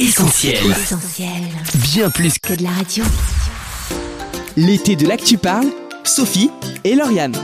Essentiel. Essentiel. Bien plus que Que de la radio. l'été de l'actu parle, Sophie et Lauriane.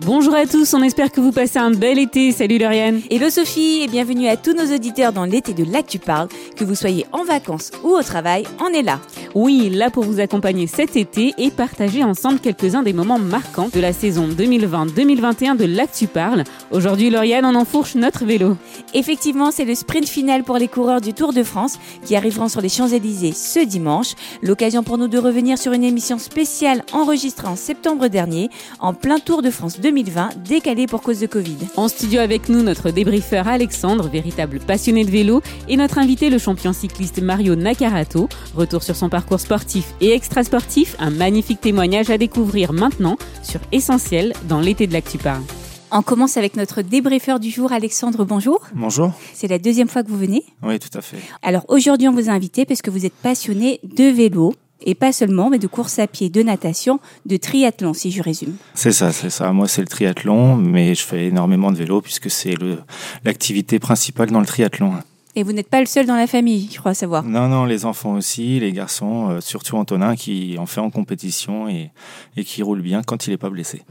Bonjour à tous, on espère que vous passez un bel été. Salut Lauriane. Hello Sophie et bienvenue à tous nos auditeurs dans l'été de l'Actu Parle. Que vous soyez en vacances ou au travail, on est là. Oui, là pour vous accompagner cet été et partager ensemble quelques-uns des moments marquants de la saison 2020-2021 de l'Actu Parle. Aujourd'hui, Lauriane, on enfourche notre vélo. Effectivement, c'est le sprint final pour les coureurs du Tour de France qui arriveront sur les Champs-Élysées ce dimanche. L'occasion pour nous de revenir sur une émission spéciale enregistrée en septembre dernier, en plein Tour de France 2020, décalée pour cause de Covid. En studio avec nous, notre débriefeur Alexandre, véritable passionné de vélo, et notre invité, le champion cycliste Mario Nakarato. Retour sur son parcours sportif et extrasportif, un magnifique témoignage à découvrir maintenant sur Essentiel dans l'été de l'Actu. On commence avec notre débriefeur du jour, Alexandre, bonjour. Bonjour. C'est la deuxième fois que vous venez. Oui, tout à fait. Alors aujourd'hui, on vous a invité parce que vous êtes passionné de vélo. Et pas seulement, mais de course à pied, de natation, de triathlon, si je résume. C'est ça, c'est ça. Moi, c'est le triathlon, mais je fais énormément de vélo puisque c'est l'activité principale dans le triathlon. Et vous n'êtes pas le seul dans la famille, je crois savoir. Non, non, les enfants aussi, les garçons, euh, surtout Antonin qui en fait en compétition et, et qui roule bien quand il n'est pas blessé.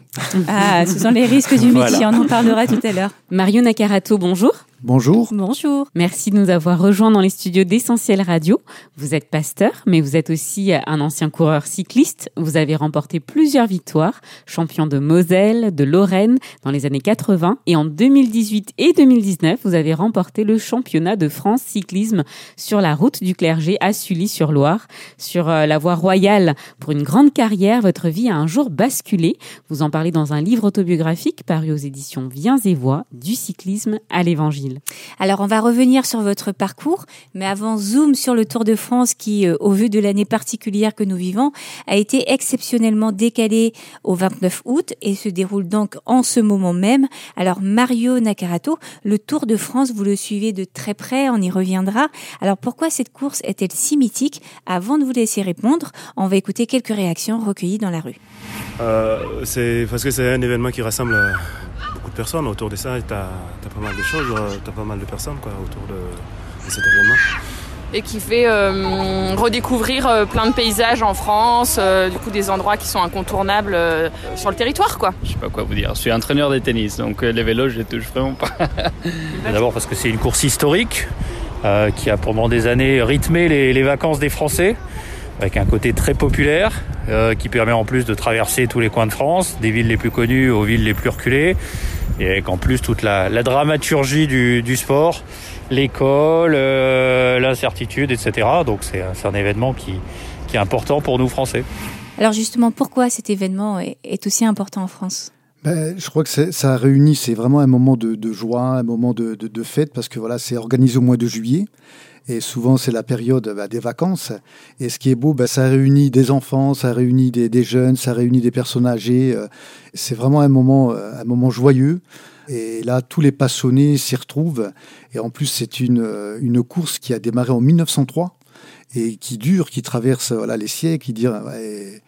Ah, ce sont les risques du métier, Voilà. on en parlera tout à l'heure. Mario Nakarato, bonjour. Bonjour. Bonjour. Merci de nous avoir rejoints dans les studios d'Essentiel Radio. Vous êtes pasteur, mais vous êtes aussi un ancien coureur cycliste. Vous avez remporté plusieurs victoires, champion de Moselle, de Lorraine dans les années 80. Et en 2018 et 2019, vous avez remporté le championnat de France cyclisme sur la route du clergé à Sully-sur-Loire. Sur euh, la voie royale, pour une grande carrière, votre vie a un jour basculé. Vous en parlez dans un livre autobiographique paru aux éditions Viens et Voix, du cyclisme à l'évangile. Alors, on va revenir sur votre parcours, mais avant, zoom sur le Tour de France qui, euh, au vu de l'année particulière que nous vivons, a été exceptionnellement décalé au 29 août et se déroule donc en ce moment même. Alors, Mario Nakarato, le Tour de France, vous le suivez de très près, on y reviendra. Alors, pourquoi cette course est-elle si mythique? Avant de vous laisser répondre, on va écouter quelques réactions recueillies dans la rue. Euh, c'est parce que c'est un événement qui rassemble euh, de personnes autour de ça. Tu as, pas mal de choses, tu as pas mal de personnes quoi, autour de, de cet événement. et qui fait euh, redécouvrir euh, plein de paysages en France, euh, du coup des endroits qui sont incontournables euh, sur le territoire quoi. Je sais pas quoi vous dire. Je suis entraîneur de tennis, donc euh, les vélos, je les touche vraiment pas. D'abord parce que c'est une course historique euh, qui a pendant des années rythmé les, les vacances des Français, avec un côté très populaire, euh, qui permet en plus de traverser tous les coins de France, des villes les plus connues aux villes les plus reculées, et avec en plus toute la, la dramaturgie du, du sport, l'école, euh, l'incertitude, etc. Donc c'est un événement qui, qui est important pour nous Français. Alors justement, pourquoi cet événement est, est aussi important en France? Ben, je crois que ça réunit, c'est vraiment un moment de, de joie, un moment de, de- de fête, parce que voilà, c'est organisé au mois de juillet. Et souvent, c'est la période bah, des vacances. Et ce qui est beau, bah, ça réunit des enfants, ça réunit des, jeunes, ça réunit des personnes âgées. Euh, C'est vraiment un moment, euh, un moment joyeux. Et là, tous les passionnés s'y retrouvent. Et en plus, c'est une, euh, une course qui a démarré en 1903 et qui dure, qui traverse voilà, les siècles. Qui ouais,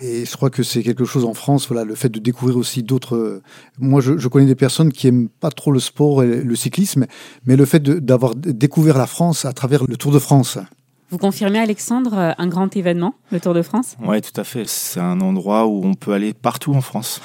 et je crois que c'est quelque chose en France, voilà, le fait de découvrir aussi d'autres. Moi, je, je connais des personnes qui aiment pas trop le sport et le cyclisme, mais le fait d'avoir découvert la France à travers le Tour de France. Vous confirmez, Alexandre, euh, un grand événement, le Tour de France? Oui, tout à fait. C'est un endroit où on peut aller partout en France.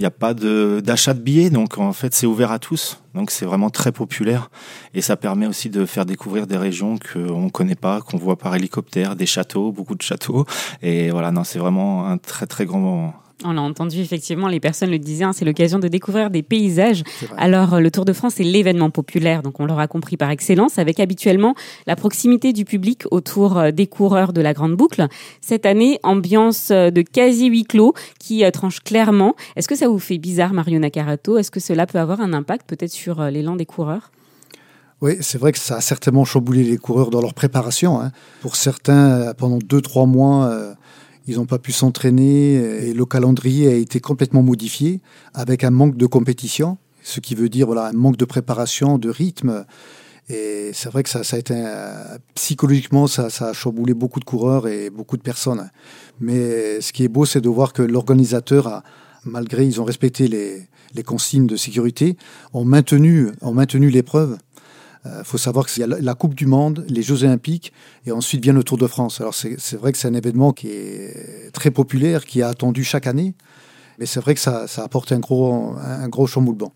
Il n'y a pas de- d'achat de, billets, donc en fait c'est ouvert à tous. Donc c'est vraiment très populaire et ça permet aussi de faire découvrir des régions qu'on ne connaît pas, qu'on voit par hélicoptère, des châteaux, beaucoup de châteaux. Et voilà, non, c'est vraiment un très très grand moment. On l'a entendu, effectivement, les personnes le disaient, hein, c'est l'occasion de découvrir des paysages. Alors, euh, le Tour de France est l'événement populaire, donc on l'aura compris par excellence, avec habituellement la proximité du public autour euh, des coureurs de la Grande Boucle. Cette année, ambiance euh, de quasi huis clos qui tranche clairement. Est-ce que ça vous fait bizarre, Mario Nakarato Est-ce que cela peut avoir un impact peut-être sur l'élan des coureurs? Oui, c'est vrai que ça a certainement chamboulé les coureurs dans leur préparation. hein. Pour certains, pendant deux, trois mois, euh, ils n'ont pas pu s'entraîner et le calendrier a été complètement modifié avec un manque de compétition, ce qui veut dire un manque de préparation, de rythme. Et c'est vrai que ça, a été psychologiquement, ça, a chamboulé beaucoup de coureurs et beaucoup de personnes. Mais ce qui est beau, c'est de voir que l'organisateur a, malgré ils ont respecté les, consignes de sécurité, ont ont maintenu l'épreuve Il faut savoir qu'il y a la Coupe du Monde, les Jeux Olympiques, et ensuite vient le Tour de France. Alors c'est vrai que c'est un événement qui est très populaire, qui est attendu chaque année. Mais c'est vrai que ça, ça, apporte un gros, un gros chamboulement.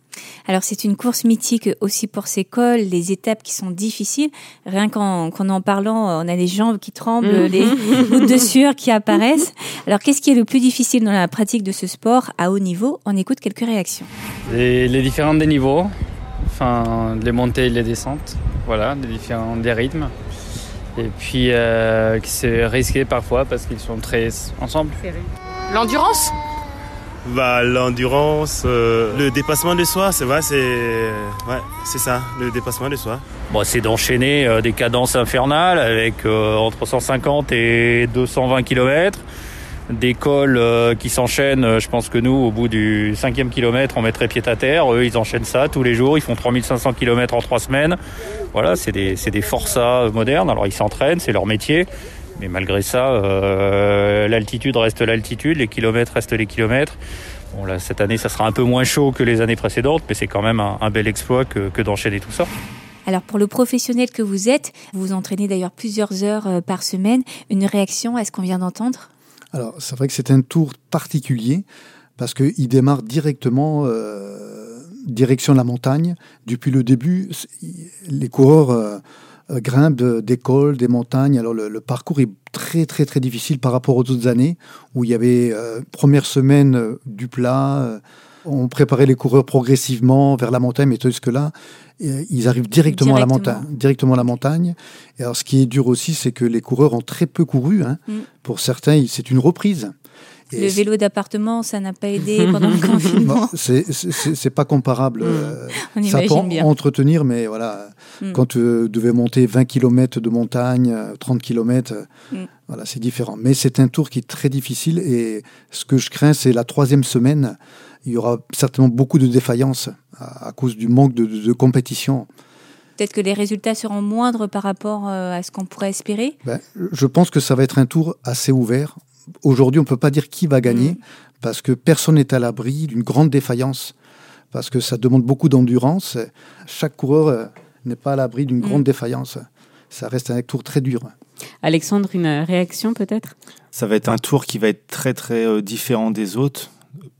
Alors c'est une course mythique aussi pour ces cols, les étapes qui sont difficiles. Rien qu'en en parlant, on a les jambes qui tremblent, mhm. les gouttes de sueur qui apparaissent. Alors qu'est-ce qui est le plus difficile dans la pratique de ce sport à haut niveau? On écoute quelques réactions. Les, les différents des niveaux, enfin les montées et les descentes, voilà, les différents des rythmes. Et puis euh, c'est risqué parfois parce qu'ils sont très ensemble. L'endurance? Bah, L'endurance, euh, le dépassement de soi, c'est vrai, c'est ouais, c'est ça, le dépassement de soi. Bon, c'est d'enchaîner euh, des cadences infernales avec euh, entre 150 et 220 km, des cols qui s'enchaînent. Je pense que nous, au bout du cinquième kilomètre, on mettrait pied à terre. Eux, ils enchaînent ça tous les jours. Ils font 3500 km en trois semaines. Voilà, c'est des, c'est des forçats modernes. Alors, ils s'entraînent, c'est leur métier. Mais malgré ça, euh, l'altitude reste l'altitude, les kilomètres restent les kilomètres. Bon, là, cette année, ça sera un peu moins chaud que les années précédentes, mais c'est quand même un, bel exploit que, que d'enchaîner tout ça. Alors pour le professionnel que vous êtes, vous vous entraînez d'ailleurs plusieurs heures euh, par semaine, une réaction à ce qu'on vient d'entendre? Alors c'est vrai que c'est un tour particulier parce qu'il démarre directement euh, direction la montagne. Depuis le début, les coureurs... Euh, euh, grimpe des cols, des montagnes. Alors le, parcours est très très très difficile par rapport aux autres années où il y avait première semaine du plat. on préparait les coureurs progressivement vers la montagne, mais que là, ils arrivent directement, à la montagne. Directement à la montagne. Et alors, ce qui est dur aussi, c'est que les coureurs ont très peu couru. Hein. Mm. Pour certains, c'est une reprise le vélo d'appartement, ça n'a pas aidé pendant le confinement. C'est pas comparable. Hmm. Euh, ça peut entretenir, mais voilà, hmm. quand tu devais monter 20 km de montagne, 30 km, hmm. voilà, c'est différent. Mais c'est un tour qui est très difficile et ce que je crains, c'est la troisième semaine. Il y aura certainement beaucoup de défaillances à, cause du manque de, compétition. Peut-être que les résultats seront moindres par rapport euh, à ce qu'on pourrait espérer ben, Je pense que ça va être un tour assez ouvert aujourd'hui, on ne peut pas dire qui va gagner mm. parce que personne n'est à l'abri d'une grande défaillance, parce que ça demande beaucoup d'endurance. Chaque coureur euh, n'est pas à l'abri d'une mm. grande défaillance. Ça reste un tour très dur. Alexandre, une réaction peut-être? Ça va être un tour qui va être très très euh, différent des autres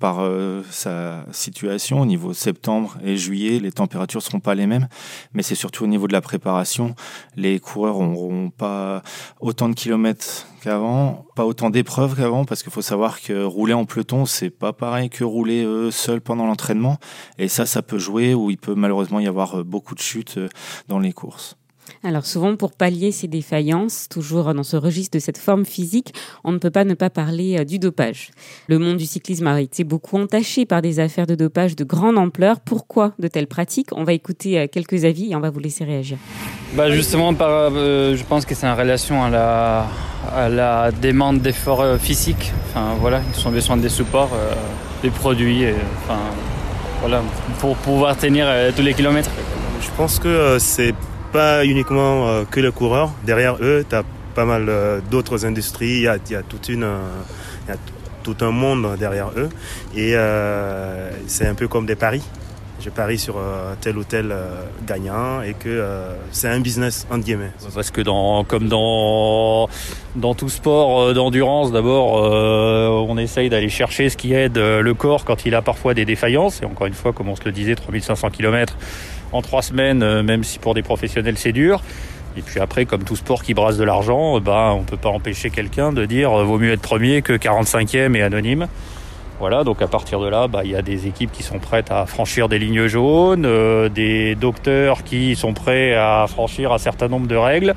par euh, sa situation au niveau septembre et juillet, les températures seront pas les mêmes, mais c'est surtout au niveau de la préparation. Les coureurs n'auront pas autant de kilomètres qu'avant, pas autant d'épreuves qu'avant, parce qu'il faut savoir que rouler en peloton, c'est pas pareil que rouler euh, seul pendant l'entraînement, et ça, ça peut jouer, ou il peut malheureusement y avoir euh, beaucoup de chutes dans les courses. Alors souvent, pour pallier ces défaillances, toujours dans ce registre de cette forme physique, on ne peut pas ne pas parler euh, du dopage. Le monde du cyclisme a été beaucoup entaché par des affaires de dopage de grande ampleur. Pourquoi de telles pratiques? On va écouter euh, quelques avis et on va vous laisser réagir. Bah justement, par, euh, je pense que c'est en relation à la, à la demande d'efforts physiques. Enfin voilà, ils ont besoin des supports, des produits, enfin voilà, pour pouvoir tenir tous les kilomètres. Je pense que c'est pas uniquement euh, que les coureurs. Derrière eux, tu as pas mal euh, d'autres industries. Il y a, euh, y a tout un monde derrière eux. Et c'est un peu comme des paris. Je parie sur tel ou tel gagnant et que c'est un business entre guillemets. Parce que dans, comme dans, dans tout sport d'endurance, d'abord, on essaye d'aller chercher ce qui aide le corps quand il a parfois des défaillances. Et encore une fois, comme on se le disait, 3500 km, en trois semaines, euh, même si pour des professionnels c'est dur. Et puis après, comme tout sport qui brasse de l'argent, bah, on peut pas empêcher quelqu'un de dire euh, vaut mieux être premier que 45e et anonyme. Voilà, donc à partir de là, bah, il y a des équipes qui sont prêtes à franchir des lignes jaunes, euh, des docteurs qui sont prêts à franchir un certain nombre de règles.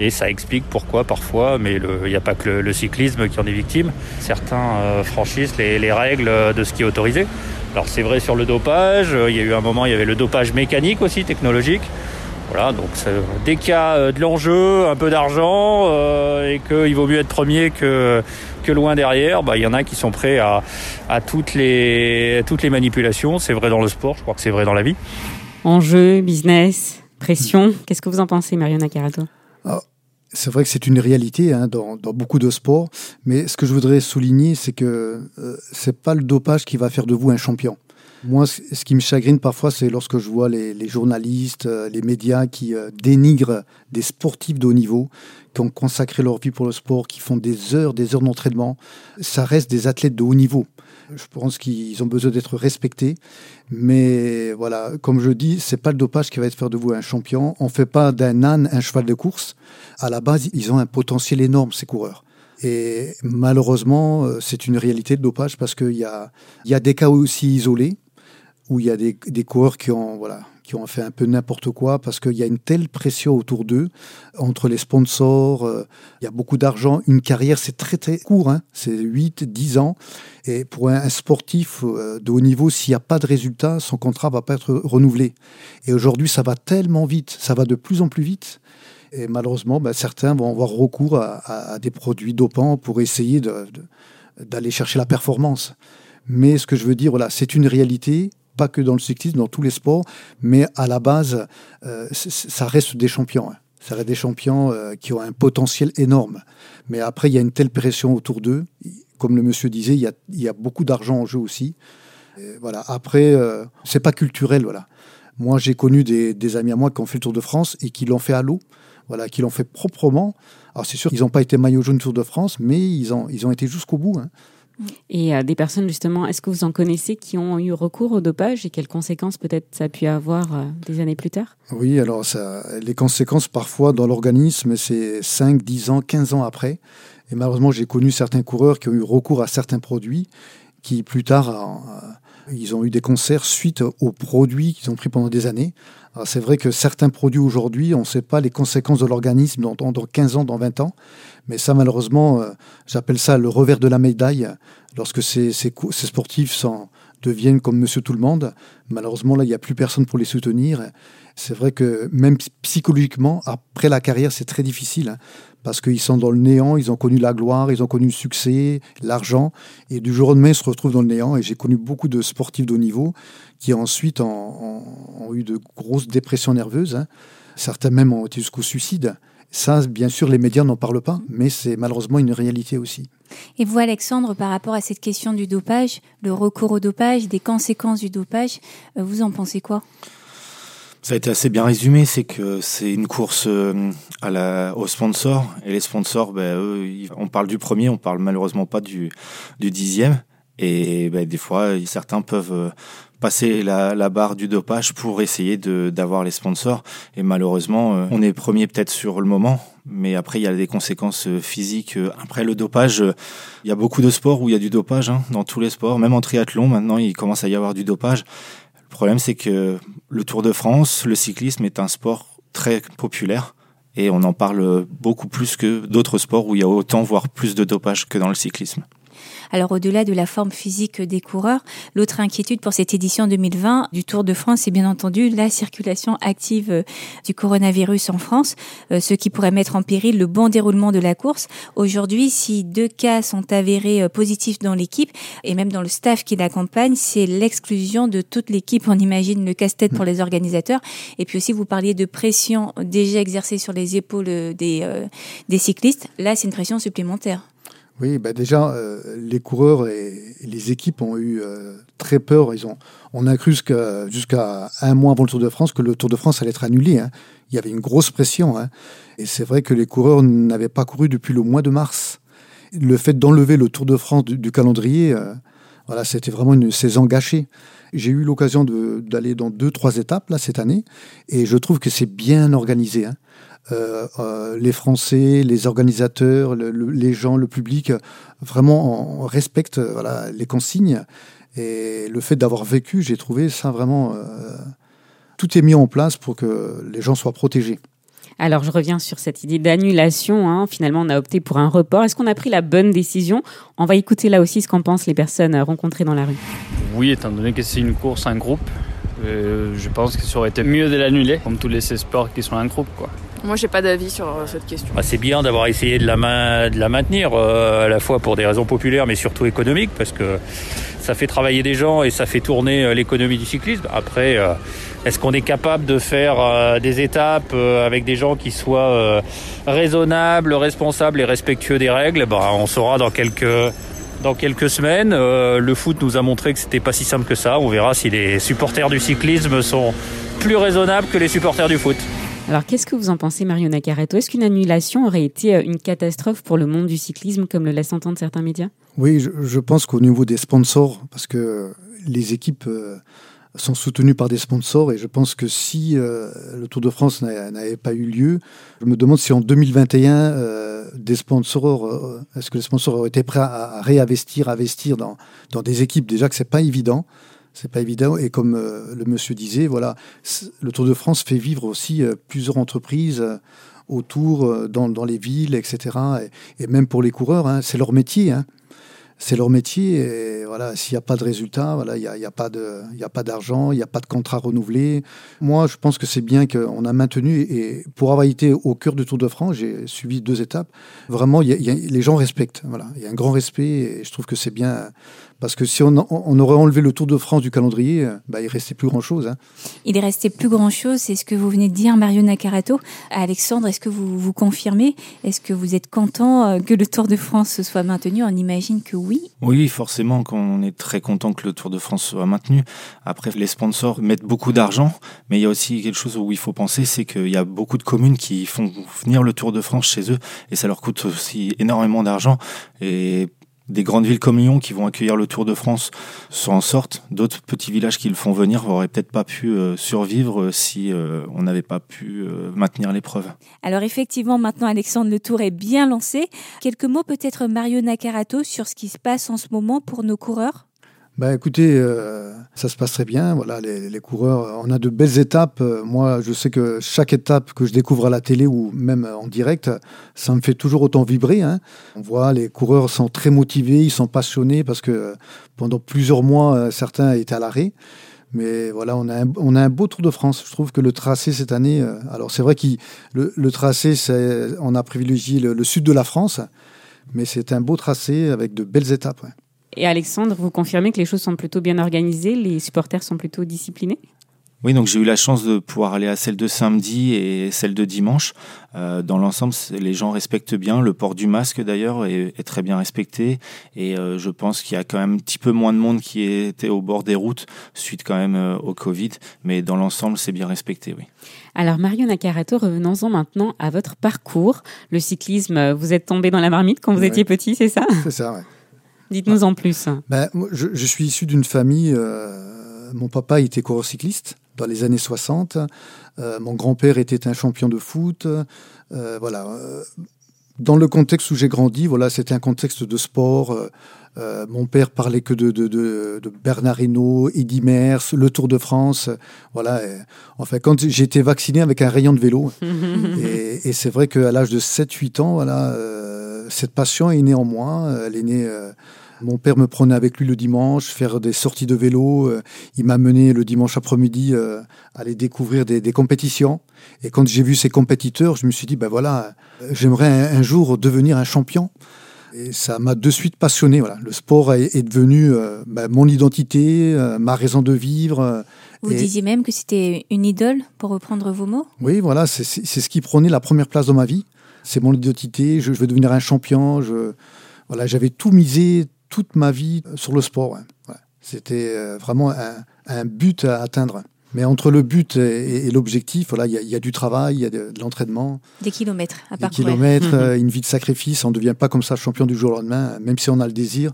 Et ça explique pourquoi parfois, mais il n'y a pas que le, cyclisme qui en est victime, certains franchissent les, règles de ce qui est autorisé. Alors c'est vrai sur le dopage, euh, il y a eu un moment, il y avait le dopage mécanique aussi, technologique. Voilà, donc dès qu'il y a de l'enjeu, un peu d'argent, euh, et qu'il vaut mieux être premier que, que loin derrière, bah, il y en a qui sont prêts à, à toutes, les, toutes les manipulations. C'est vrai dans le sport, je crois que c'est vrai dans la vie. Enjeu, business, pression, qu'est-ce que vous en pensez, Mariana Carato ah, c'est vrai que c'est une réalité hein, dans, beaucoup de sports, mais ce que je voudrais souligner, c'est que euh, c'est pas le dopage qui va faire de vous un champion. Moi, ce qui me chagrine parfois, c'est lorsque je vois les, journalistes, euh, les médias qui euh, dénigrent des sportifs de haut niveau, qui ont consacré leur vie pour le sport, qui font des heures, des heures d'entraînement. Ça reste des athlètes de haut niveau. Je pense qu'ils ont besoin d'être respectés. Mais voilà, comme je dis, c'est pas le dopage qui va être faire de vous un champion. On fait pas d'un âne un cheval de course. À la base, ils ont un potentiel énorme, ces coureurs. Et malheureusement, euh, c'est une réalité de dopage parce qu'il y a, y a des cas aussi isolés où il y a des, des coureurs qui ont, voilà, qui ont fait un peu n'importe quoi parce qu'il y a une telle pression autour d'eux, entre les sponsors, euh, il y a beaucoup d'argent. Une carrière, c'est très très court, hein, c'est 8, 10 ans. Et pour un, sportif euh, de haut niveau, s'il n'y a pas de résultat, son contrat va pas être renouvelé. Et aujourd'hui, ça va tellement vite, ça va de plus en plus vite. Et malheureusement, ben, certains vont avoir recours à, des produits dopants pour essayer d'aller chercher la performance. Mais ce que je veux dire, voilà, c'est une réalité pas que dans le cyclisme, dans tous les sports, mais à la base, euh, ça reste des champions. Hein. Ça reste des champions euh, qui ont un potentiel énorme. Mais après, il y a une telle pression autour d'eux. Comme le monsieur disait, il y a, beaucoup d'argent en jeu aussi. voilà. Après, euh, c'est pas culturel. Voilà. Moi, j'ai connu des, amis à moi qui ont fait le Tour de France et qui l'ont fait à l'eau. Voilà, qui l'ont fait proprement. Alors, c'est sûr qu'ils n'ont pas été maillot jaune Tour de France, mais ils ont, ils ont été jusqu'au bout. Hein. Et euh, des personnes, justement, est-ce que vous en connaissez qui ont eu recours au dopage et quelles conséquences peut-être ça a pu avoir euh, des années plus tard? Oui, alors ça, les conséquences parfois dans l'organisme, c'est 5, 10 ans, 15 ans après. Et malheureusement, j'ai connu certains coureurs qui ont eu recours à certains produits qui plus tard, euh, ils ont eu des concerts suite aux produits qu'ils ont pris pendant des années. C'est vrai que certains produits aujourd'hui, on ne sait pas les conséquences de l'organisme dans, dans 15 ans, dans 20 ans. Mais ça, malheureusement, euh, j'appelle ça le revers de la médaille. Lorsque ces, ces, ces sportifs sont, deviennent comme monsieur tout le monde, malheureusement, là, il n'y a plus personne pour les soutenir. C'est vrai que même psychologiquement, après la carrière, c'est très difficile. Hein, parce qu'ils sont dans le néant, ils ont connu la gloire, ils ont connu le succès, l'argent, et du jour au lendemain, ils se retrouvent dans le néant. Et j'ai connu beaucoup de sportifs de haut niveau qui ensuite ont, eu de grosses dépressions nerveuses. Hein. Certains même ont été jusqu'au suicide. Ça, bien sûr, les médias n'en parlent pas, mais c'est malheureusement une réalité aussi. Et vous, Alexandre, par rapport à cette question du dopage, le recours au dopage, des conséquences du dopage, euh, vous en pensez quoi? Ça a été assez bien résumé, c'est que c'est une course euh, à la, aux sponsors et les sponsors, ben, eux, on parle du premier, on parle malheureusement pas du, du dixième. Et ben, des fois, certains peuvent euh, passer la, barre du dopage pour essayer d'avoir les sponsors. Et malheureusement, euh, on est premier peut-être sur le moment, mais après il y a des conséquences physiques. Après le dopage, il y a beaucoup de sports où il y a du dopage, hein, dans tous les sports, même en triathlon maintenant il commence à y avoir du dopage. Le problème c'est que le Tour de France, le cyclisme est un sport très populaire et on en parle beaucoup plus que d'autres sports où il y a autant voire plus de dopage que dans le cyclisme. Alors au-delà de la forme physique des coureurs, l'autre inquiétude pour cette édition 2020 du Tour de France, c'est bien entendu la circulation active euh, du coronavirus en France, euh, ce qui pourrait mettre en péril le bon déroulement de la course. Aujourd'hui, si deux cas sont avérés euh, positifs dans l'équipe et même dans le staff qui l'accompagne, c'est l'exclusion de toute l'équipe. On imagine le casse-tête pour les organisateurs. Et puis aussi, vous parliez de pression déjà exercée sur les épaules des, des cyclistes. Là, c'est une pression supplémentaire. Oui, bah déjà, euh, les coureurs et, les équipes ont eu euh, très peur. Ils ont, on a cru jusqu'à un mois avant le Tour de France que le Tour de France allait être annulé. Hein. Il y avait une grosse pression. Hein. Et c'est vrai que les coureurs n'avaient pas couru depuis le mois de mars. Le fait d'enlever le Tour de France du, calendrier, euh, voilà, c'était vraiment une saison gâchée. J'ai eu l'occasion d'aller dans deux, trois étapes là cette année, et je trouve que c'est bien organisé. Hein. Euh, euh, les Français, les organisateurs, les gens, le public, vraiment respectent voilà, les consignes. Et le fait d'avoir vécu, j'ai trouvé ça vraiment... Euh, tout est mis en place pour que les gens soient protégés. Alors, je reviens sur cette idée d'annulation. Hein. Finalement, on a opté pour un report. Est-ce qu'on a pris la bonne décision? On va écouter là aussi ce qu'en pensent les personnes rencontrées dans la rue. Oui, étant donné que c'est une course, un groupe, je pense que ça aurait été mieux de l'annuler, comme tous les sports qui sont un groupe. Quoi. Moi, j'ai pas d'avis sur euh, cette question. Bah, c'est bien d'avoir essayé de la, maintenir, euh, à la fois pour des raisons populaires, mais surtout économiques, parce que ça fait travailler des gens et ça fait tourner euh, l'économie du cyclisme. Après, est-ce qu'on est capable de faire des étapes avec des gens qui soient raisonnables, responsables et respectueux des règles? Bah, On saura dans quelques dans quelques semaines. Le foot nous a montré que c'était pas si simple que ça. On verra si les supporters du cyclisme sont plus raisonnables que les supporters du foot. Alors, qu'est-ce que vous en pensez, Mario Nakareto Est-ce qu'une annulation aurait été euh, une catastrophe pour le monde du cyclisme, comme le laissent entendre certains médias? Oui, je, pense qu'au niveau des sponsors, parce que les équipes euh, sont soutenues par des sponsors, et je pense que si euh, le Tour de France n'avait pas eu lieu, je me demande si en 2021, euh, des sponsors, est-ce que les sponsors auraient été prêts à, à réinvestir, investir dans, dans des équipes? Déjà que c'est pas évident. C'est pas évident. Et comme euh, le monsieur disait, voilà, le Tour de France fait vivre aussi euh, plusieurs entreprises euh, autour, dans, dans les villes, etc. Et, même pour les coureurs, hein, c'est leur métier. Hein. C'est leur métier. Et voilà, s'il n'y a pas de résultat, voilà, il n'y a, y a pas d'argent, il n'y a pas de contrat renouvelé. Moi, je pense que c'est bien qu'on a maintenu. Et pour avoir été au cœur du Tour de France, j'ai suivi deux étapes. Vraiment, les gens respectent. Voilà, il y a un grand respect. Et je trouve que c'est bien. Parce que si on, on aurait enlevé le Tour de France du calendrier, bah, il restait plus grand-chose. Hein. Il est resté plus grand-chose, c'est ce que vous venez de dire, Mario Nakarato. Alexandre, est-ce que vous vous confirmez? Est-ce que vous êtes content euh, que le Tour de France soit maintenu? On imagine que oui. Oui, forcément, qu'on est très content que le Tour de France soit maintenu. Après, les sponsors mettent beaucoup d'argent, mais il y a aussi quelque chose où il faut penser, c'est qu'il y a beaucoup de communes qui font venir le Tour de France chez eux, et ça leur coûte aussi énormément d'argent. Et des grandes villes comme Lyon qui vont accueillir le Tour de France s'en sortent. D'autres petits villages qui le font venir auraient peut-être pas pu euh, survivre si euh, on n'avait pas pu euh, maintenir l'épreuve. Alors effectivement, maintenant Alexandre, le Tour est bien lancé. Quelques mots peut-être Mario Nakarato sur ce qui se passe en ce moment pour nos coureurs? Bah, écoutez, euh, ça se passe très bien. Voilà, les, coureurs, on a de belles étapes. Euh, Moi, je sais que chaque étape que je découvre à la télé ou même en direct, ça me fait toujours autant vibrer. hein. On voit les coureurs sont très motivés, ils sont passionnés parce que euh, pendant plusieurs mois, certains étaient à l'arrêt. Mais voilà, on a, un, on a un beau Tour de France. Je trouve que le tracé cette année, alors c'est vrai que le, tracé, on a privilégié le, sud de la France, mais c'est un beau tracé avec de belles étapes. Et Alexandre, vous confirmez que les choses sont plutôt bien organisées, les supporters sont plutôt disciplinés? Oui, donc j'ai eu la chance de pouvoir aller à celle de samedi et celle de dimanche. Euh, dans l'ensemble, les gens respectent bien. Le port du masque, d'ailleurs, est, est très bien respecté. Et euh, je pense qu'il y a quand même un petit peu moins de monde qui était au bord des routes suite quand même euh, au Covid. Mais dans l'ensemble, c'est bien respecté, oui. Alors Mario Nakarato, revenons-en maintenant à votre parcours. Le cyclisme, vous êtes tombé dans la marmite quand vous Ouais. étiez petit, c'est ça? C'est ça, ouais. Dites-nous en plus. Ben, moi, je, je suis issu d'une famille. euh, mon papa était coureur cycliste dans les années 60. Euh, mon grand-père était un champion de foot. Euh, voilà. Dans le contexte où j'ai grandi, voilà, c'était un contexte de sport. euh, mon père parlait que de, de, de, de Bernard Hinault, Eddy Merckx, le Tour de France. Voilà. et, enfin, quand j'ai été vacciné avec un rayon de vélo, et, et c'est vrai qu'à l'âge de 7-8 ans, voilà, euh, cette passion est née en moi. Elle est née. euh, mon père me prenait avec lui le dimanche, faire des sorties de vélo. euh, il m'a mené le dimanche après-midi euh, aller découvrir des, des compétitions. Et quand j'ai vu ces compétiteurs, je me suis dit, ben voilà, euh, j'aimerais un, un jour devenir un champion. Et ça m'a de suite passionné. Voilà. Le sport est, est devenu euh, ben, mon identité, euh, ma raison de vivre. euh, Vous et- disiez même que c'était une idole, pour reprendre vos mots? Oui, voilà, c'est ce qui prenait la première place dans ma vie. C'est mon identité. Je, je veux devenir un champion. Je, voilà, j'avais tout misé toute ma vie sur le sport. ouais. Ouais. C'était euh, vraiment un, un but à atteindre. Mais entre le but et, et l'objectif, voilà, il y, a- il y a du travail, il y a de, de l'entraînement, Des kilomètres à des parcourir. kilomètres, Mhm. euh, une vie de sacrifice. On ne devient pas comme ça champion du jour au lendemain, même si on a le désir.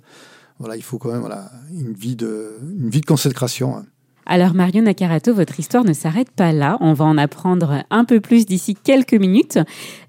Voilà, il faut quand même voilà, une, vie de, une vie de consécration. hein. Alors Mario Nakarato, votre histoire ne s'arrête pas là. On va en apprendre un peu plus d'ici quelques minutes.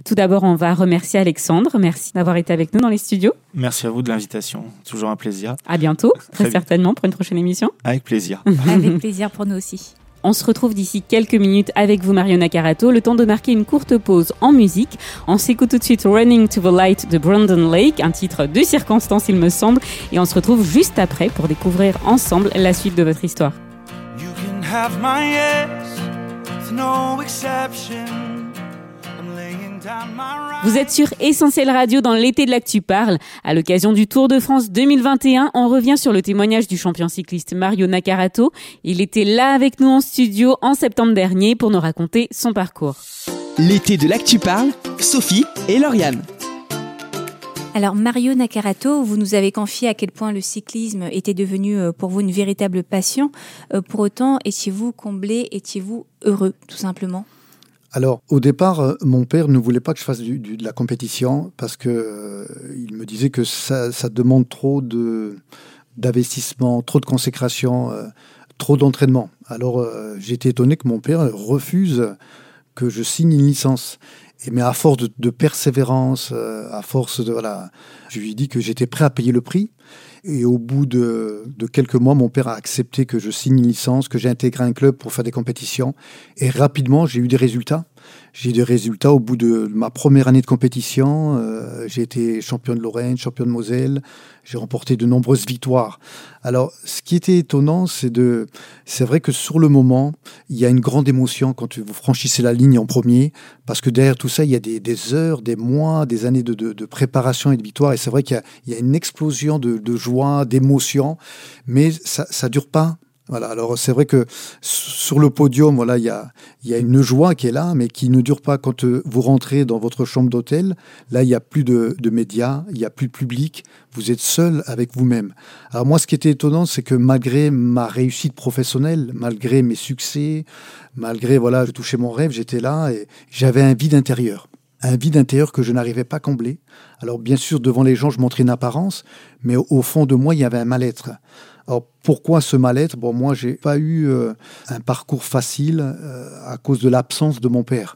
Tout d'abord, on va remercier Alexandre. Merci d'avoir été avec nous dans les studios. Merci à vous de l'invitation. Toujours un plaisir. À bientôt, très, certainement, pour une prochaine émission. Avec plaisir. Avec plaisir pour nous aussi. On se retrouve d'ici quelques minutes avec vous, Mario Nakarato. Le temps de marquer une courte pause en musique. On s'écoute tout de suite Running to the Light de Brandon Lake, un titre de circonstance, il me semble. Et on se retrouve juste après pour découvrir ensemble la suite de votre histoire. You can have my yes, with no exception. I'm laying down my right. Vous êtes sur Essentiel Radio dans l'été de l'actu parle. À l'occasion du Tour de France 2021, on revient sur le témoignage du champion cycliste Mario Nakarato. Il était là avec nous en studio en septembre dernier pour nous raconter son parcours. L'été de l'actu parle, Sophie et Lauriane. Alors Mario Nakarato, vous nous avez confié à quel point le cyclisme était devenu euh, pour vous une véritable passion. Euh, pour autant, étiez-vous comblé, étiez-vous heureux, tout simplement? Alors, au départ, euh, mon père ne voulait pas que je fasse de la compétition parce que il me disait que ça, demande trop de d'investissement, trop de consécration, trop d'entraînement. Alors, euh, j'étais étonné que mon père refuse que je signe une licence. Et mais à force de, persévérance, euh, à force de voilà, je lui ai dit que j'étais prêt à payer le prix. Et au bout de, de, quelques mois, mon père a accepté que je signe une licence, que j'ai intégré un club pour faire des compétitions. Et rapidement, j'ai eu des résultats. J'ai eu des résultats au bout de ma première année de compétition. Euh, j'ai été champion de Lorraine, champion de Moselle. J'ai remporté de nombreuses victoires. Alors, ce qui était étonnant, c'est de, c'est vrai que sur le moment, il y a une grande émotion quand vous franchissez la ligne en premier, parce que derrière tout ça, il y a des, heures, des mois, des années de, de, préparation et de victoire. Et c'est vrai qu'il y a, une explosion de, de joie, d'émotion, mais ça, ça dure pas voilà, alors c'est vrai que sur le podium, voilà, il y a, y a une joie qui est là, mais qui ne dure pas quand euh, vous rentrez dans votre chambre d'hôtel. Là, il n'y a plus de, de médias, il n'y a plus de public, vous êtes seul avec vous-même. Alors moi, ce qui était étonnant, c'est que malgré ma réussite professionnelle, malgré mes succès, malgré, voilà, je touchais mon rêve, j'étais là et j'avais un vide intérieur un vide intérieur que je n'arrivais pas à combler. Alors bien sûr, devant les gens, je montrais une apparence, mais au fond de moi, il y avait un mal-être. Alors pourquoi ce mal-être? Bon, moi, j'ai pas eu euh, un parcours facile euh, à cause de l'absence de mon père.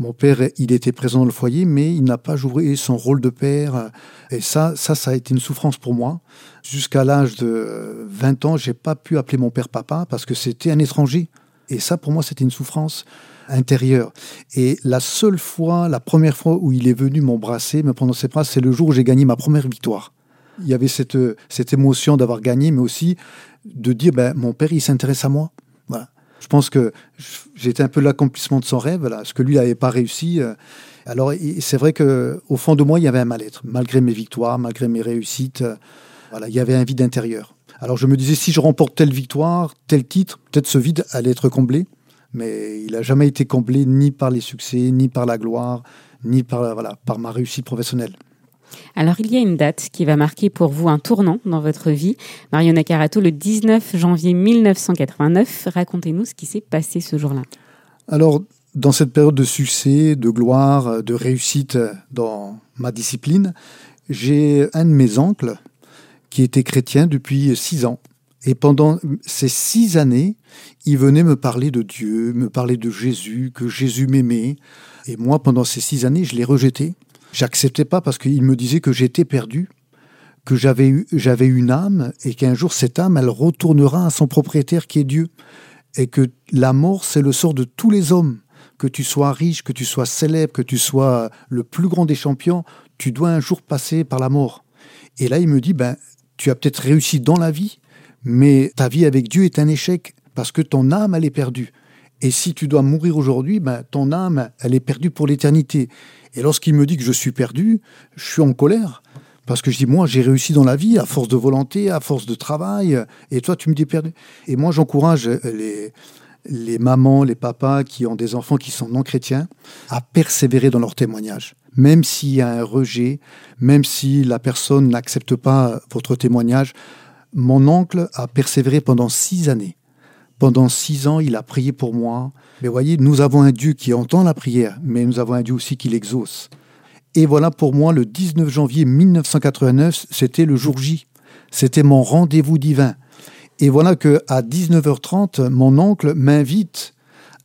Mon père, il était présent dans le foyer, mais il n'a pas joué son rôle de père. Et ça, ça, ça a été une souffrance pour moi. Jusqu'à l'âge de 20 ans, j'ai pas pu appeler mon père papa parce que c'était un étranger. Et ça, pour moi, c'était une souffrance intérieure. Et la seule fois, la première fois où il est venu m'embrasser, me prendre dans ses bras, c'est le jour où j'ai gagné ma première victoire. Il y avait cette, cette émotion d'avoir gagné, mais aussi de dire, ben, mon père, il s'intéresse à moi. Voilà. Je pense que j'étais un peu l'accomplissement de son rêve, là, ce que lui n'avait pas réussi. euh. Alors, c'est vrai que au fond de moi, il y avait un mal-être, malgré mes victoires, malgré mes réussites. euh, Voilà, il y avait un vide intérieur. Alors, je me disais, si je remporte telle victoire, tel titre, peut-être ce vide allait être comblé. Mais il n'a jamais été comblé ni par les succès, ni par la gloire, ni par, voilà, par ma réussite professionnelle. Alors, il y a une date qui va marquer pour vous un tournant dans votre vie. Mario Nakarato, le 19 janvier 1989. Racontez-nous ce qui s'est passé ce jour-là. Alors, dans cette période de succès, de gloire, de réussite dans ma discipline, j'ai un de mes oncles qui était chrétien depuis six ans. Et pendant ces six années, il venait me parler de Dieu, me parler de Jésus, que Jésus m'aimait. Et moi, pendant ces six années, je l'ai rejeté. J'acceptais pas parce qu'il me disait que j'étais perdu, que j'avais j'avais une âme et qu'un jour cette âme, elle retournera à son propriétaire qui est Dieu. Et que la mort, c'est le sort de tous les hommes. Que tu sois riche, que tu sois célèbre, que tu sois le plus grand des champions, tu dois un jour passer par la mort. Et là, il me dit, ben, tu as peut-être réussi dans la vie, mais ta vie avec Dieu est un échec parce que ton âme, elle est perdue. Et si tu dois mourir aujourd'hui, ben, ton âme, elle est perdue pour l'éternité. Et lorsqu'il me dit que je suis perdu, je suis en colère. Parce que je dis, moi, j'ai réussi dans la vie à force de volonté, à force de travail, et toi, tu me dis perdu. Et moi, j'encourage les, les mamans, les papas qui ont des enfants qui sont non chrétiens à persévérer dans leur témoignage. Même s'il y a un rejet, même si la personne n'accepte pas votre témoignage, mon oncle a persévéré pendant six années. Pendant six ans, il a prié pour moi. Mais voyez, nous avons un Dieu qui entend la prière, mais nous avons un Dieu aussi qui l'exauce. Et voilà pour moi, le 19 janvier 1989, c'était le jour J. C'était mon rendez-vous divin. Et voilà que à 19h30, mon oncle m'invite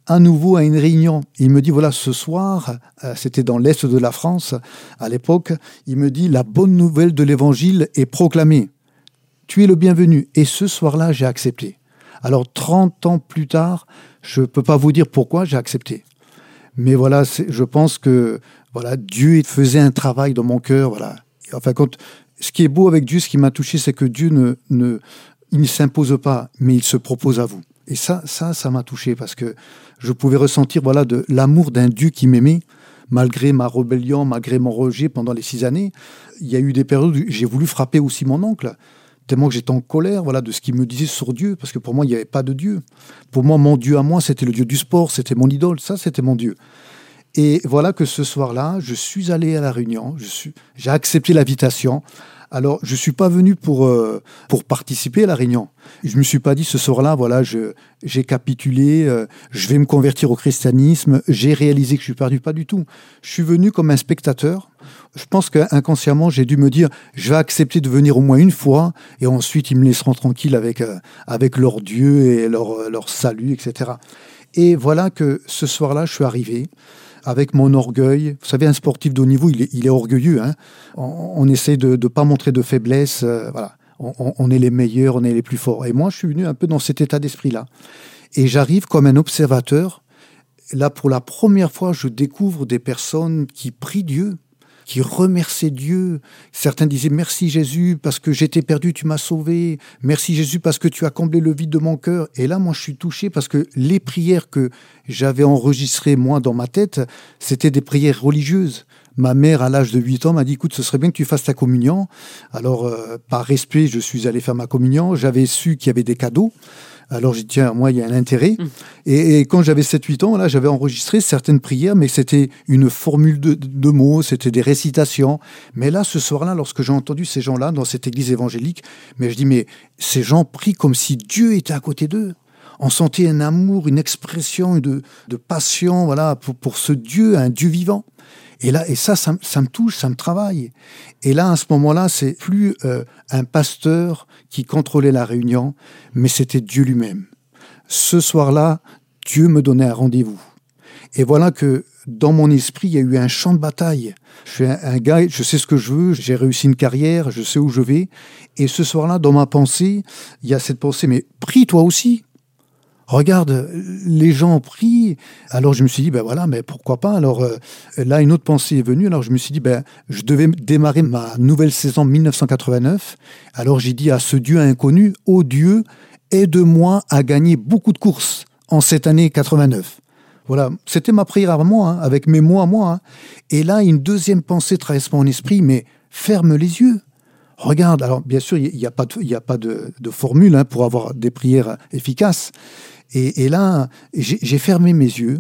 à nouveau à une réunion. Il me dit voilà ce soir, euh, c'était dans l'est de la France à l'époque, il me dit la bonne nouvelle de l'évangile est proclamée. Tu es le bienvenu. Et ce soir-là, j'ai accepté. Alors 30 ans plus tard, je peux pas vous dire pourquoi j'ai accepté. Mais voilà, je pense que voilà, Dieu faisait un travail dans mon cœur. Voilà. Enfin, quand, ce qui est beau avec Dieu, ce qui m'a touché, c'est que Dieu ne, ne, ne s'impose pas, mais il se propose à vous. Et ça, ça, ça m'a touché parce que je pouvais ressentir voilà de l'amour d'un Dieu qui m'aimait malgré ma rébellion, malgré mon rejet pendant les six années. Il y a eu des périodes où j'ai voulu frapper aussi mon oncle tellement que j'étais en colère voilà de ce qu'il me disait sur Dieu parce que pour moi il n'y avait pas de Dieu. Pour moi mon Dieu à moi c'était le Dieu du sport, c'était mon idole, ça c'était mon Dieu. Et voilà que ce soir-là, je suis allé à la réunion, je suis, j'ai accepté l'invitation. Alors, je suis pas venu pour, euh, pour participer à la réunion. Je me suis pas dit ce soir-là, voilà, je, j'ai capitulé, euh, je vais me convertir au christianisme, j'ai réalisé que je suis perdu. Pas du tout. Je suis venu comme un spectateur. Je pense qu'inconsciemment, j'ai dû me dire, je vais accepter de venir au moins une fois, et ensuite, ils me laisseront tranquille avec, euh, avec leur Dieu et leur, leur salut, etc. Et voilà que ce soir-là, je suis arrivé avec mon orgueil. Vous savez, un sportif de haut niveau, il est, il est orgueilleux. Hein on, on, essaie de ne pas montrer de faiblesse. Euh, voilà. On, on, est les meilleurs, on est les plus forts. Et moi, je suis venu un peu dans cet état d'esprit-là. Et j'arrive comme un observateur. Là, pour la première fois, je découvre des personnes qui prient Dieu, qui remerciaient Dieu. Certains disaient merci Jésus parce que j'étais perdu, tu m'as sauvé. Merci Jésus parce que tu as comblé le vide de mon cœur. Et là, moi, je suis touché parce que les prières que j'avais enregistrées, moi, dans ma tête, c'était des prières religieuses. Ma mère, à l'âge de 8 ans, m'a dit, écoute, ce serait bien que tu fasses ta communion. Alors, euh, par respect, je suis allé faire ma communion. J'avais su qu'il y avait des cadeaux. Alors j'ai dit, tiens, moi, il y a un intérêt. Mmh. Et, et, quand j'avais 7-8 ans, là, j'avais enregistré certaines prières, mais c'était une formule de, de mots, c'était des récitations. Mais là, ce soir-là, lorsque j'ai entendu ces gens-là dans cette église évangélique, mais je dis, mais ces gens prient comme si Dieu était à côté d'eux. On sentait un amour, une expression de, de passion, voilà, pour, pour ce Dieu, un Dieu vivant. Et là, et ça, ça, ça, me touche, ça me travaille. Et là, à ce moment-là, c'est plus euh, un pasteur qui contrôlait la réunion, mais c'était Dieu lui-même. Ce soir-là, Dieu me donnait un rendez-vous. Et voilà que dans mon esprit, il y a eu un champ de bataille. Je suis un, un gars, je sais ce que je veux, j'ai réussi une carrière, je sais où je vais. Et ce soir-là, dans ma pensée, il y a cette pensée, mais prie toi aussi. Regarde, les gens prient. Alors je me suis dit, ben voilà, mais pourquoi pas? Alors euh, là, une autre pensée est venue. Alors je me suis dit, ben je devais démarrer ma nouvelle saison 1989. Alors j'ai dit à ce Dieu inconnu, ô Dieu, aide-moi à gagner beaucoup de courses en cette année 89. Voilà, c'était ma prière à moi, hein, avec mes mots à moi. Hein. Et là, une deuxième pensée traverse mon esprit, mais ferme les yeux. Regarde, alors bien sûr, il n'y a pas de, y a pas de formule hein, pour avoir des prières efficaces. Et, et là, j'ai fermé mes yeux.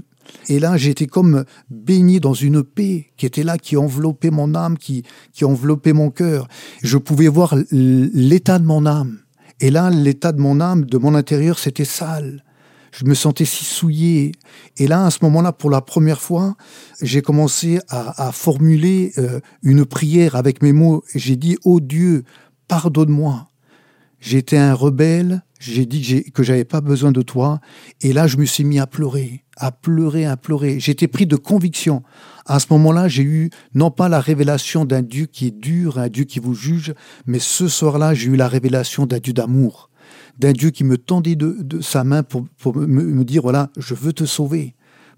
Et là, j'étais comme baigné dans une paix qui était là, qui enveloppait mon âme, qui, qui enveloppait mon cœur. Je pouvais voir l'état de mon âme. Et là, l'état de mon âme, de mon intérieur, c'était sale. Je me sentais si souillé. Et là, à ce moment-là, pour la première fois, j'ai commencé à, à formuler euh, une prière avec mes mots. J'ai dit, oh Dieu, pardonne-moi. J'étais un rebelle, j'ai dit que j'avais pas besoin de toi, et là je me suis mis à pleurer, à pleurer, à pleurer. J'étais pris de conviction. À ce moment-là, j'ai eu non pas la révélation d'un Dieu qui est dur, un Dieu qui vous juge, mais ce soir-là, j'ai eu la révélation d'un Dieu d'amour, d'un Dieu qui me tendait de, sa main pour, pour me, me dire voilà, je veux te sauver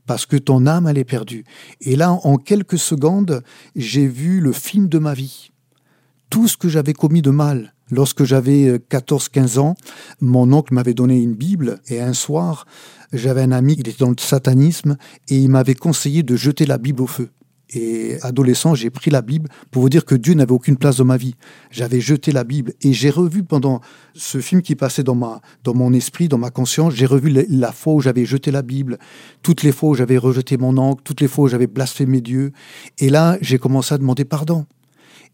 parce que ton âme elle est perdue. Et là, en quelques secondes, j'ai vu le film de ma vie. Tout ce que j'avais commis de mal, Lorsque j'avais 14-15 ans, mon oncle m'avait donné une Bible et un soir, j'avais un ami qui était dans le satanisme et il m'avait conseillé de jeter la Bible au feu. Et adolescent, j'ai pris la Bible pour vous dire que Dieu n'avait aucune place dans ma vie. J'avais jeté la Bible et j'ai revu pendant ce film qui passait dans ma, dans mon esprit, dans ma conscience, j'ai revu la fois où j'avais jeté la Bible, toutes les fois où j'avais rejeté mon oncle, toutes les fois où j'avais blasphémé Dieu. Et là, j'ai commencé à demander pardon.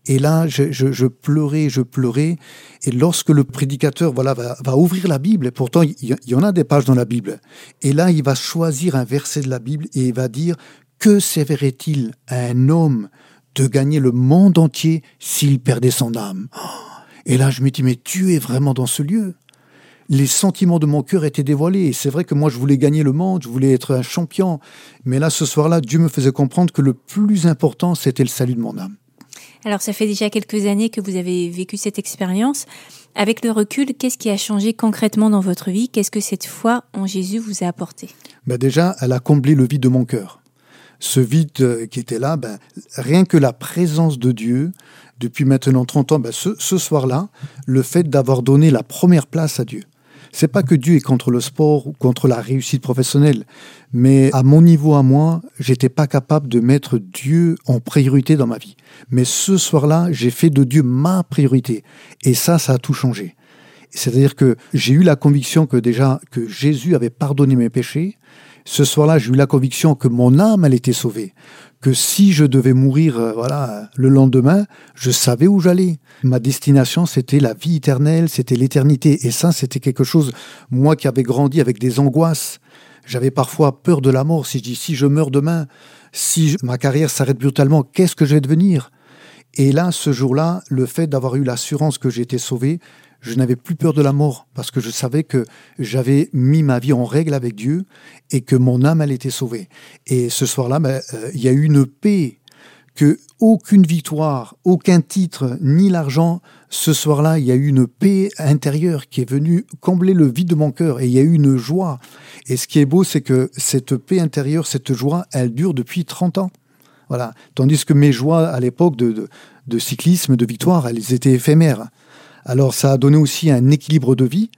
Et là, je, je, je, pleurais, je pleurais. Et lorsque le prédicateur voilà, va, va ouvrir la Bible, et pourtant il y, en a des pages dans la Bible, et là il va choisir un verset de la Bible et il va dire Que servirait-il à un homme de gagner le monde entier s'il perdait son âme? Et là je me dis Mais Dieu est vraiment dans ce lieu les sentiments de mon cœur étaient dévoilés. C'est vrai que moi, je voulais gagner le monde, je voulais être un champion. Mais là, ce soir-là, Dieu me faisait comprendre que le plus important, c'était le salut de mon âme. Alors, ça fait déjà quelques années que vous avez vécu cette expérience. Avec le recul, qu'est-ce qui a changé concrètement dans votre vie? Qu'est-ce que cette foi en Jésus vous a apporté? Ben Déjà, elle a comblé le vide de mon cœur. Ce vide qui était là, ben, rien que la présence de Dieu, depuis maintenant 30 ans, ben, ce soir-là, le fait d'avoir donné la première place à Dieu. C'est pas que Dieu est contre le sport ou contre la réussite professionnelle, mais à mon niveau à moi, j'étais pas capable de mettre Dieu en priorité dans ma vie. Mais ce soir-là, j'ai fait de Dieu ma priorité. Et ça, ça a tout changé. C'est-à-dire que j'ai eu la conviction que déjà, que Jésus avait pardonné mes péchés. ce soir-là, j'ai eu la conviction que mon âme, elle était sauvée. Que si je devais mourir, euh, voilà, le lendemain, je savais où j'allais. Ma destination, c'était la vie éternelle, c'était l'éternité. Et ça, c'était quelque chose, moi qui avais grandi avec des angoisses. J'avais parfois peur de la mort. Si je dis, si je meurs demain, si ma carrière s'arrête brutalement, qu'est-ce que je vais devenir? Et là, ce jour-là, le fait d'avoir eu l'assurance que j'étais sauvé, je n'avais plus peur de la mort parce que je savais que j'avais mis ma vie en règle avec Dieu et que mon âme, elle était sauvée. Et ce soir-là, ben, euh, il y a eu une paix que aucune victoire, aucun titre, ni l'argent, ce soir-là, il y a eu une paix intérieure qui est venue combler le vide de mon cœur et il y a eu une joie. Et ce qui est beau, c'est que cette paix intérieure, cette joie, elle dure depuis 30 ans. Voilà. Tandis que mes joies à l'époque de, de, de cyclisme, de victoire, elles étaient éphémères. Alors ça a donné aussi un équilibre de vie.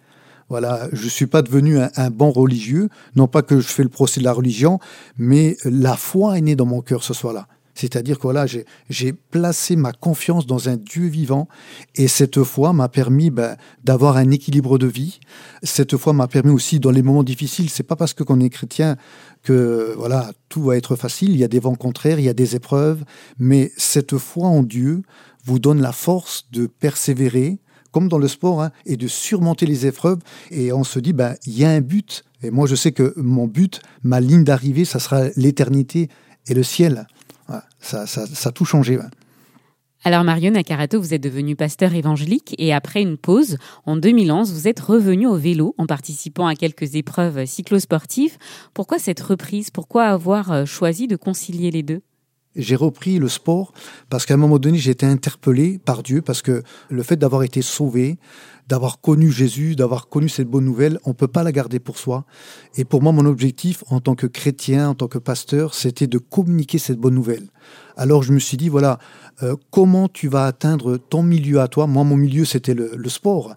Voilà, je suis pas devenu un, bon religieux, non pas que je fais le procès de la religion, mais la foi est née dans mon cœur ce soir-là. C'est-à-dire que voilà, j'ai- j'ai placé ma confiance dans un Dieu vivant et cette foi m'a permis ben, d'avoir un équilibre de vie. Cette foi m'a permis aussi dans les moments difficiles. C'est pas parce que qu'on est chrétien que voilà tout va être facile. Il y a des vents contraires, il y a des épreuves, mais cette foi en Dieu vous donne la force de persévérer, comme dans le sport, hein, et de surmonter les épreuves. Et on se dit, ben il y a un but. Et moi, je sais que mon but, ma ligne d'arrivée, ça sera l'éternité et le ciel. Voilà, ça, ça, a tout changé. Alors Mario Nakarato, vous êtes devenu pasteur évangélique et après une pause, en 2011, vous êtes revenu au vélo en participant à quelques épreuves cyclosportives. Pourquoi cette reprise? Pourquoi avoir euh, choisi de concilier les deux? J'ai repris le sport parce qu'à un moment donné, j'ai été interpellé par Dieu parce que le fait d'avoir été sauvé, d'avoir connu Jésus, d'avoir connu cette bonne nouvelle, on peut pas la garder pour soi. Et pour moi, mon objectif en tant que chrétien, en tant que pasteur, c'était de communiquer cette bonne nouvelle. Alors je me suis dit, voilà, euh, comment tu vas atteindre ton milieu à toi? Moi, mon milieu, c'était le sport.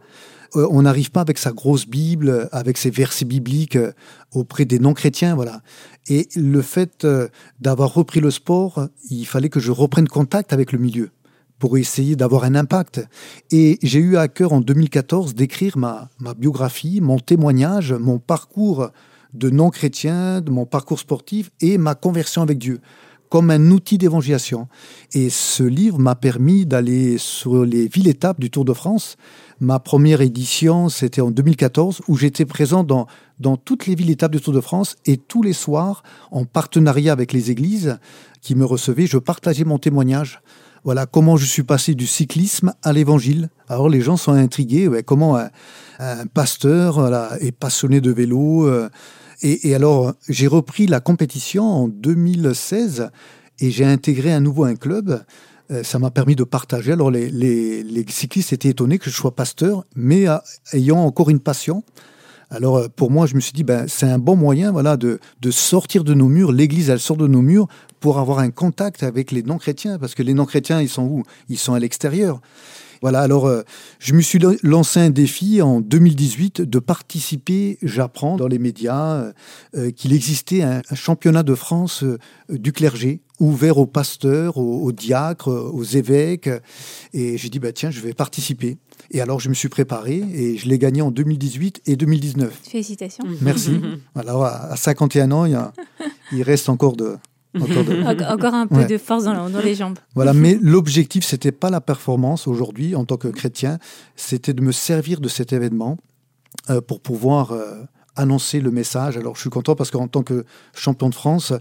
Euh, on n'arrive pas avec sa grosse Bible, avec ses versets bibliques euh, auprès des non-chrétiens, voilà. Et le fait euh, d'avoir repris le sport, il fallait que je reprenne contact avec le milieu pour essayer d'avoir un impact. Et j'ai eu à cœur en 2014 d'écrire ma, biographie, mon témoignage, mon parcours de non-chrétien, de mon parcours sportif et ma conversion avec Dieu comme un outil d'évangélisation. Et ce livre m'a permis d'aller sur les villes-étapes du Tour de France. Ma première édition, c'était en 2014, où j'étais présent dans, dans toutes les villes-étapes du Tour de France. Et tous les soirs, en partenariat avec les églises qui me recevaient, je partageais mon témoignage. Voilà comment je suis passé du cyclisme à l'évangile. Alors les gens sont intrigués, ouais, comment un, pasteur est passionné de vélo. euh, et alors j'ai repris la compétition en 2016 et j'ai intégré à nouveau un club. Euh, ça m'a permis de partager. Alors les, cyclistes étaient étonnés que je sois pasteur, mais ayant encore une passion. Alors euh, pour moi, je me suis dit, ben, c'est un bon moyen voilà, de, sortir de nos murs. L'Église, elle sort de nos murs pour avoir un contact avec les non-chrétiens, parce que les non-chrétiens, ils sont où? Ils sont à l'extérieur. Voilà, alors euh, je me suis lan- lancé un défi en 2018 de participer, j'apprends dans les médias qu'il existait un, championnat de France du clergé ouvert aux pasteurs, aux, aux diacres, aux évêques. Et j'ai dit, bah, tiens, je vais participer. Et alors je me suis préparé et je l'ai gagné en 2018 et 2019. Félicitations. Merci. Alors à à 51 ans, il, y a- il reste encore de... Encore de... En- Encore un peu Ouais. de force dans les jambes. Voilà, mais l'objectif, c'était pas la performance aujourd'hui en tant que chrétien, c'était de me servir de cet événement euh, pour pouvoir euh, annoncer le message. Alors, je suis content parce qu'en tant que champion de France,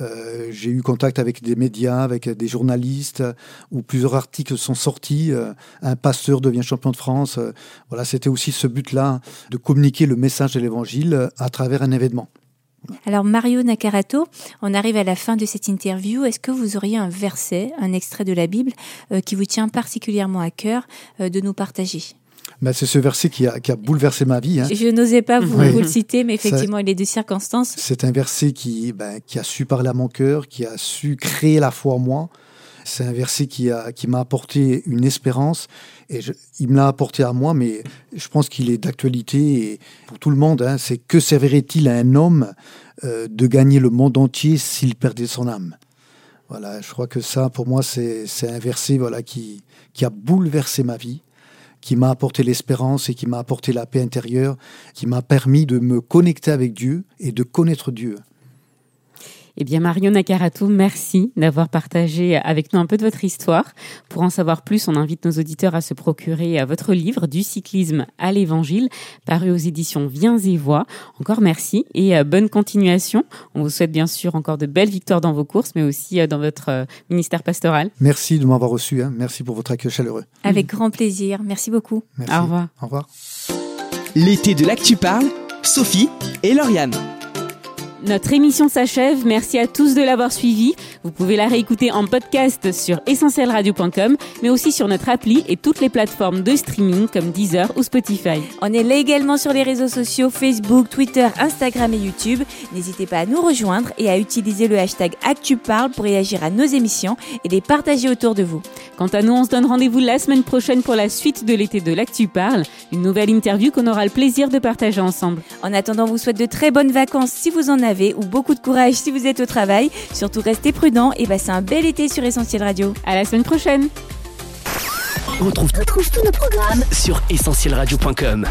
euh, j'ai eu contact avec des médias, avec des journalistes, euh, où plusieurs articles sont sortis. euh, un pasteur devient champion de France. voilà, c'était aussi ce but-là de communiquer le message de l'Évangile à travers un événement. Alors Mario Nakarato, on arrive à la fin de cette interview. Est-ce que vous auriez un verset, un extrait de la Bible qui vous tient particulièrement à cœur de nous partager? Ben, c'est ce verset qui a, qui a bouleversé ma vie. hein. Je, n'osais pas vous, Oui. vous le citer, mais Ça- effectivement, il est de circonstances. C'est un verset qui, ben, qui a su parler à mon cœur, qui a su créer la foi en moi. C'est un verset qui a qui m'a apporté une espérance et je- il me l'a apporté à moi, mais je pense qu'il est d'actualité pour tout le monde. hein. c'est que servirait-il à un homme euh, de gagner le monde entier s'il perdait son âme? Voilà, je crois que ça, pour moi, c'est c'est un verset voilà qui qui a bouleversé ma vie qui m'a apporté l'espérance et qui m'a apporté la paix intérieure, qui m'a permis de me connecter avec Dieu et de connaître Dieu. Eh bien, Marion Nakarato, merci d'avoir partagé avec nous un peu de votre histoire. Pour en savoir plus, on invite nos auditeurs à se procurer euh, votre livre du cyclisme à l'évangile, paru aux éditions Viens et Voix. Encore merci et euh, bonne continuation. On vous souhaite bien sûr encore de belles victoires dans vos courses, mais aussi euh, dans votre ministère pastoral. Merci de m'avoir reçu. Hein. Merci pour votre accueil chaleureux. Avec grand plaisir. Merci beaucoup. Merci. Au revoir. Au revoir. L'été de l'actu parle, Sophie et Lauriane. Notre émission s'achève. Merci à tous de l'avoir suivi. Vous pouvez la réécouter en podcast sur essentielradio.com, mais aussi sur notre appli et toutes les plateformes de streaming comme Deezer ou Spotify. On est là également sur les réseaux sociaux Facebook, Twitter, Instagram et YouTube. N'hésitez pas à nous rejoindre et à utiliser le hashtag ActuParle pour réagir à nos émissions et les partager autour de vous. Quant à nous, on se donne rendez-vous la semaine prochaine pour la suite de l'été de l'Actu Parle, une nouvelle interview qu'on aura le plaisir de partager ensemble. En attendant, on vous souhaite de très bonnes vacances si vous en avez ou beaucoup de courage si vous êtes au travail. Surtout restez prudents et passez un bel été sur Essentiel Radio. À la semaine prochaine. On retrouve, tous nos programmes sur essentielradio.com.